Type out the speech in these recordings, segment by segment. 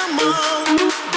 animal.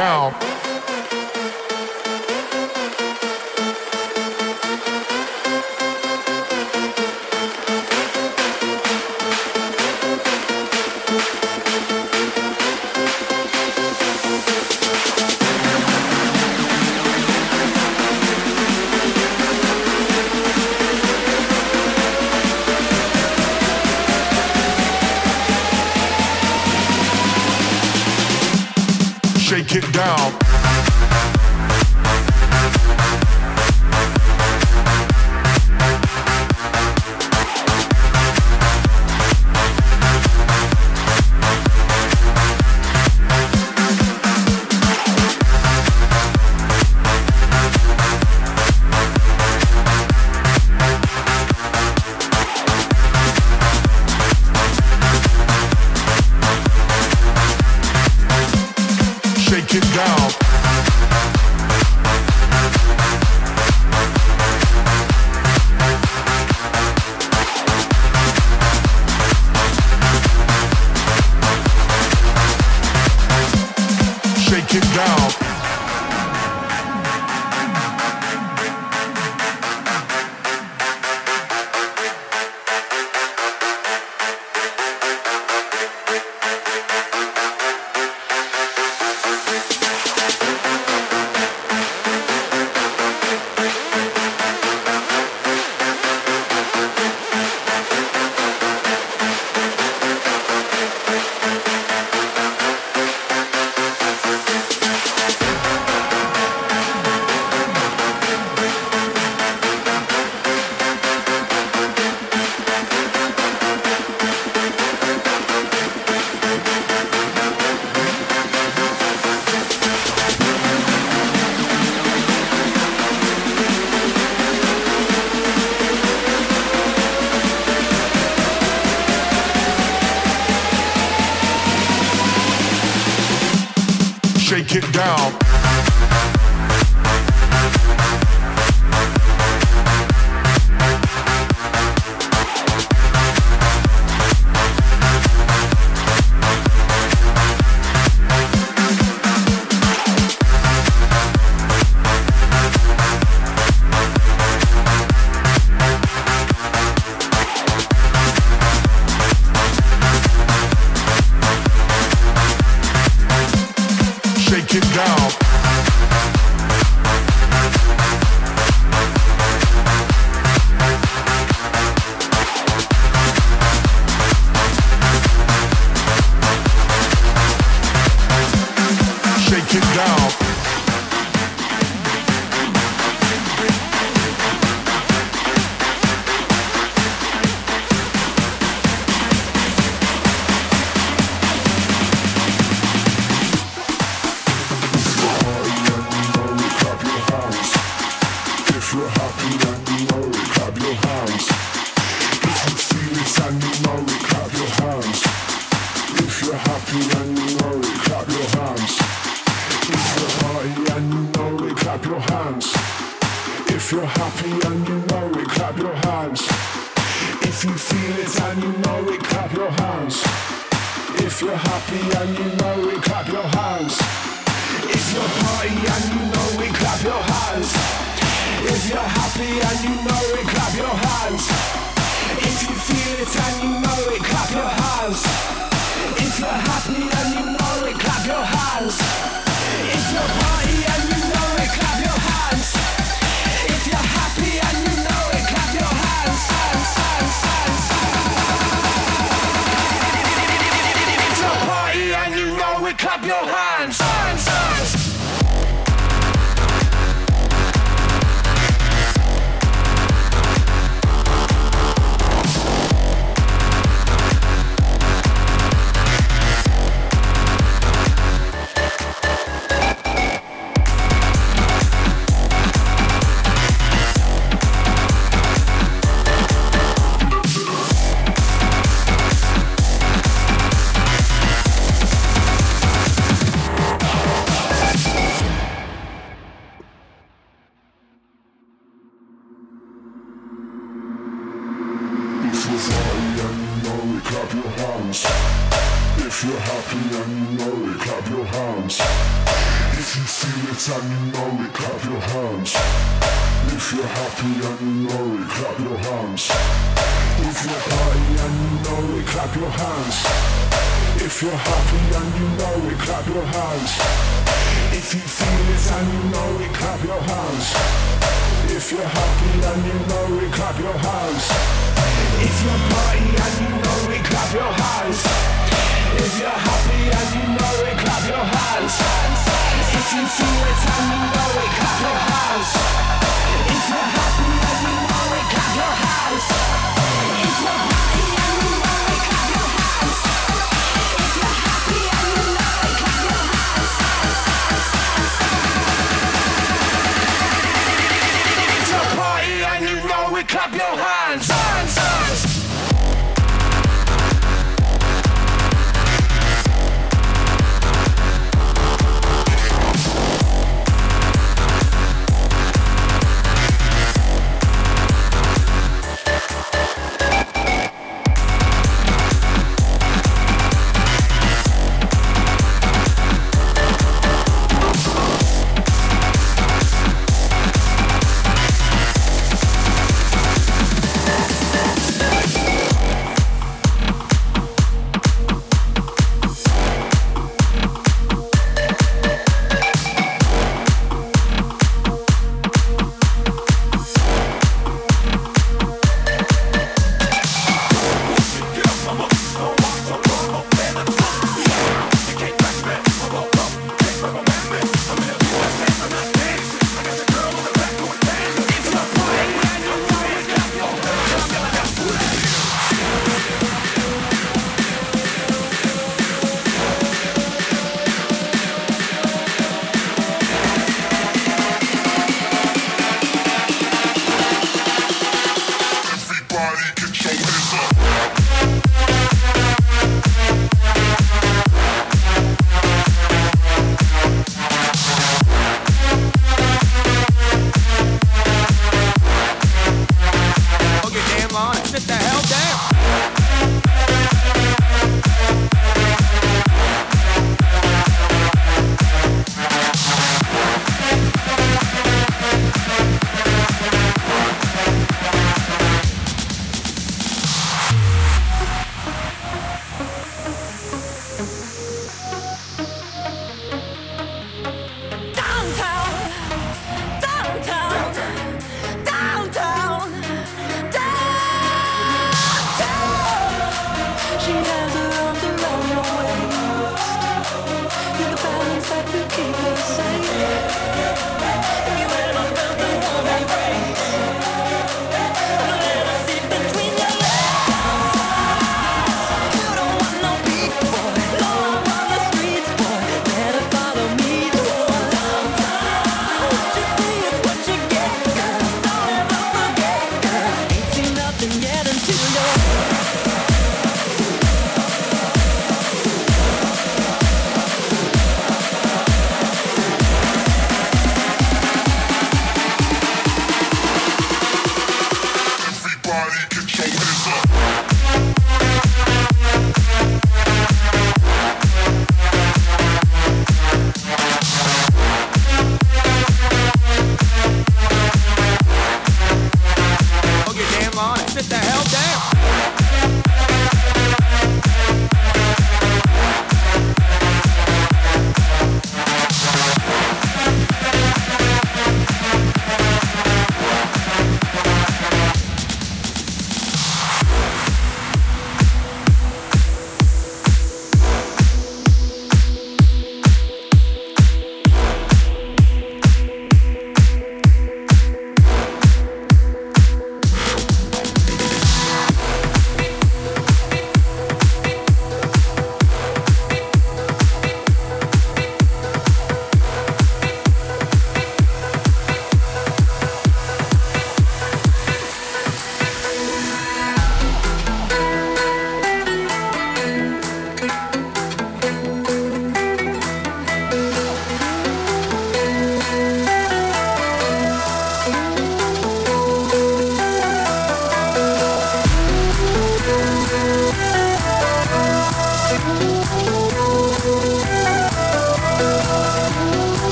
Down.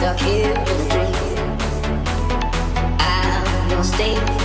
Stuck in a dream. I'm gonna stay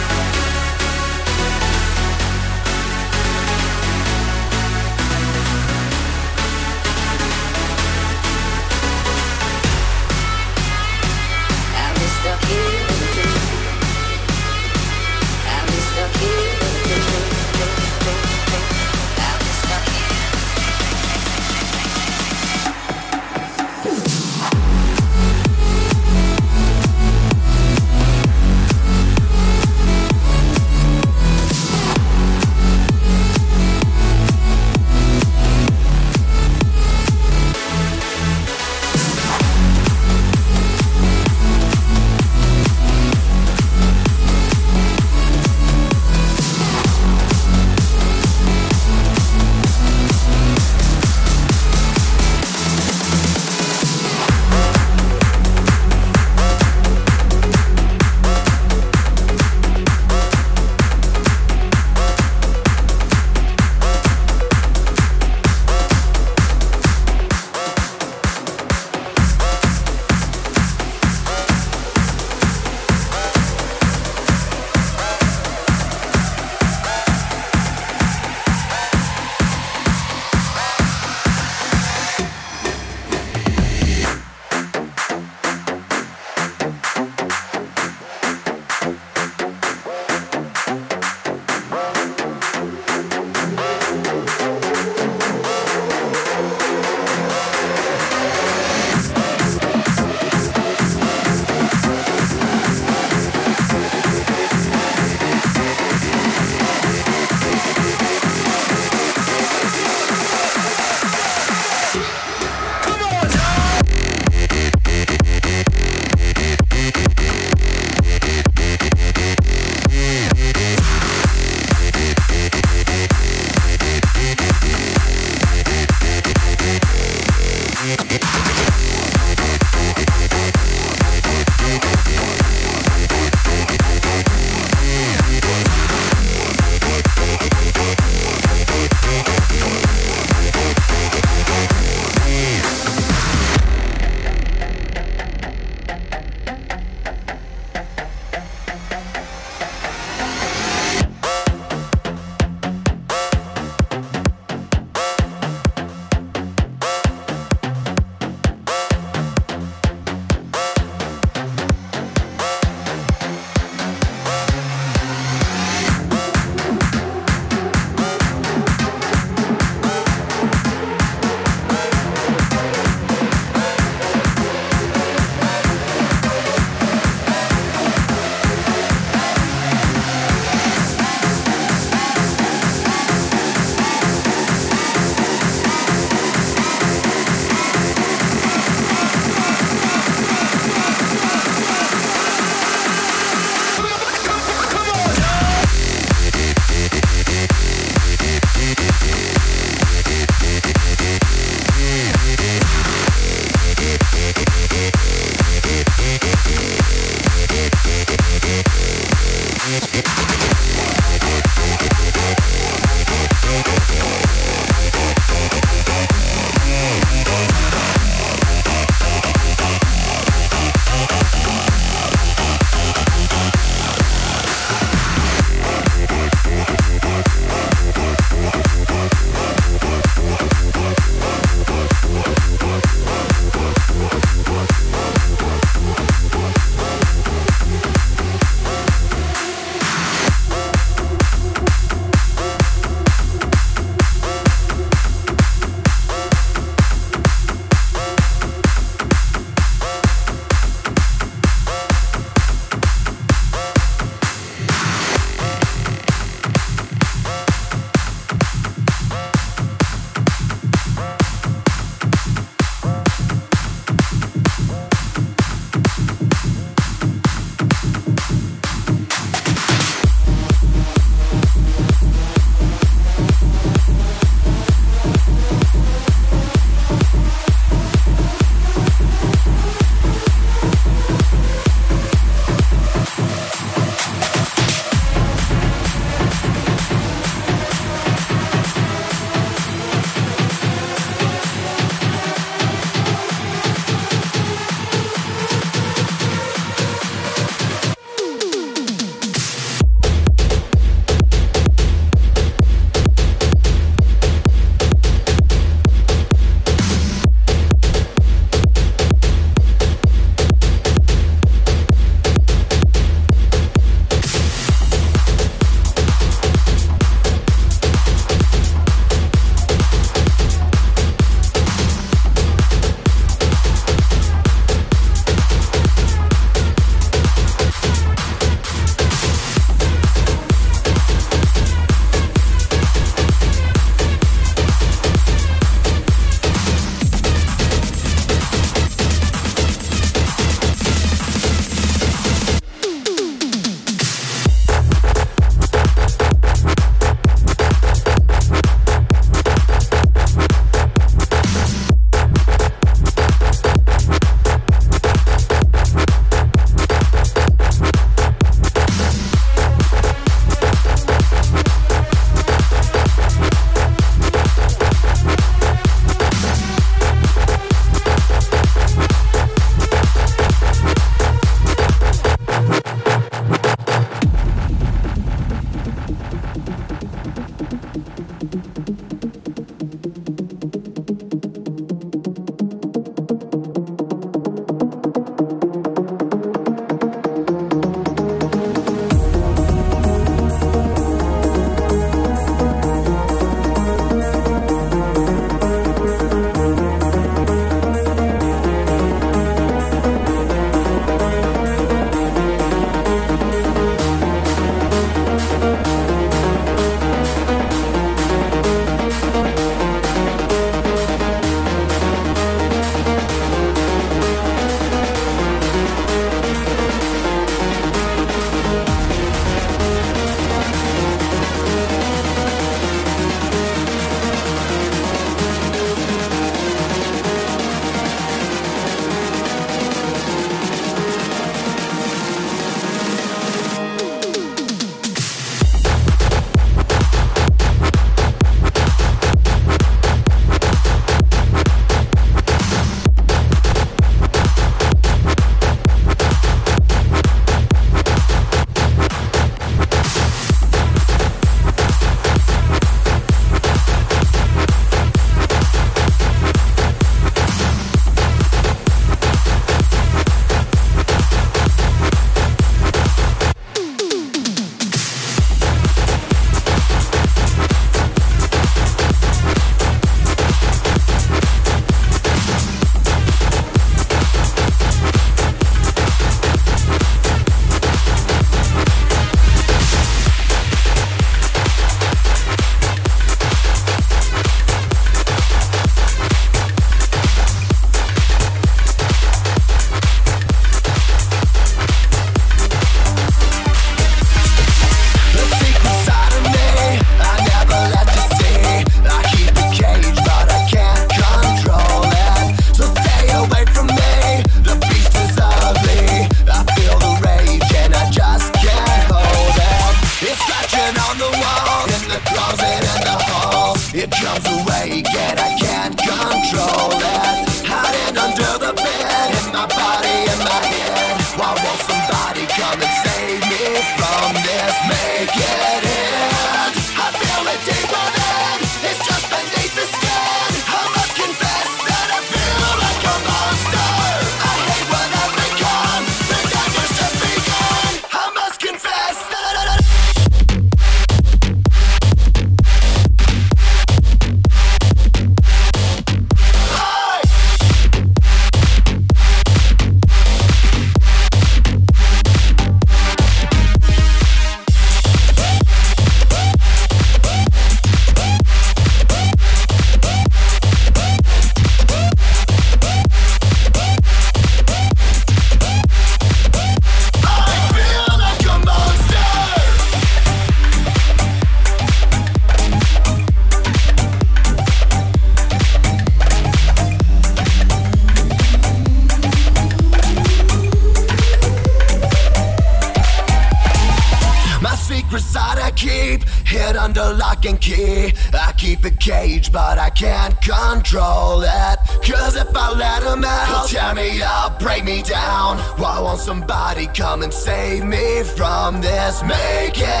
this? Make it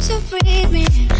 to breathe me.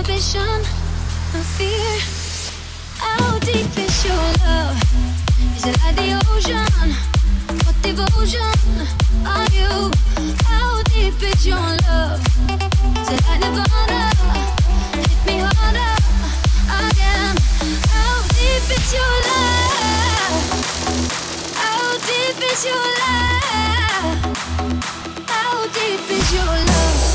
ambition, my fear. How deep is your love? Is it like the ocean? What devotion are you? How deep is your love? Is it like Nirvana? Hit me harder again. How deep is your love? How deep is your love? How deep is your love?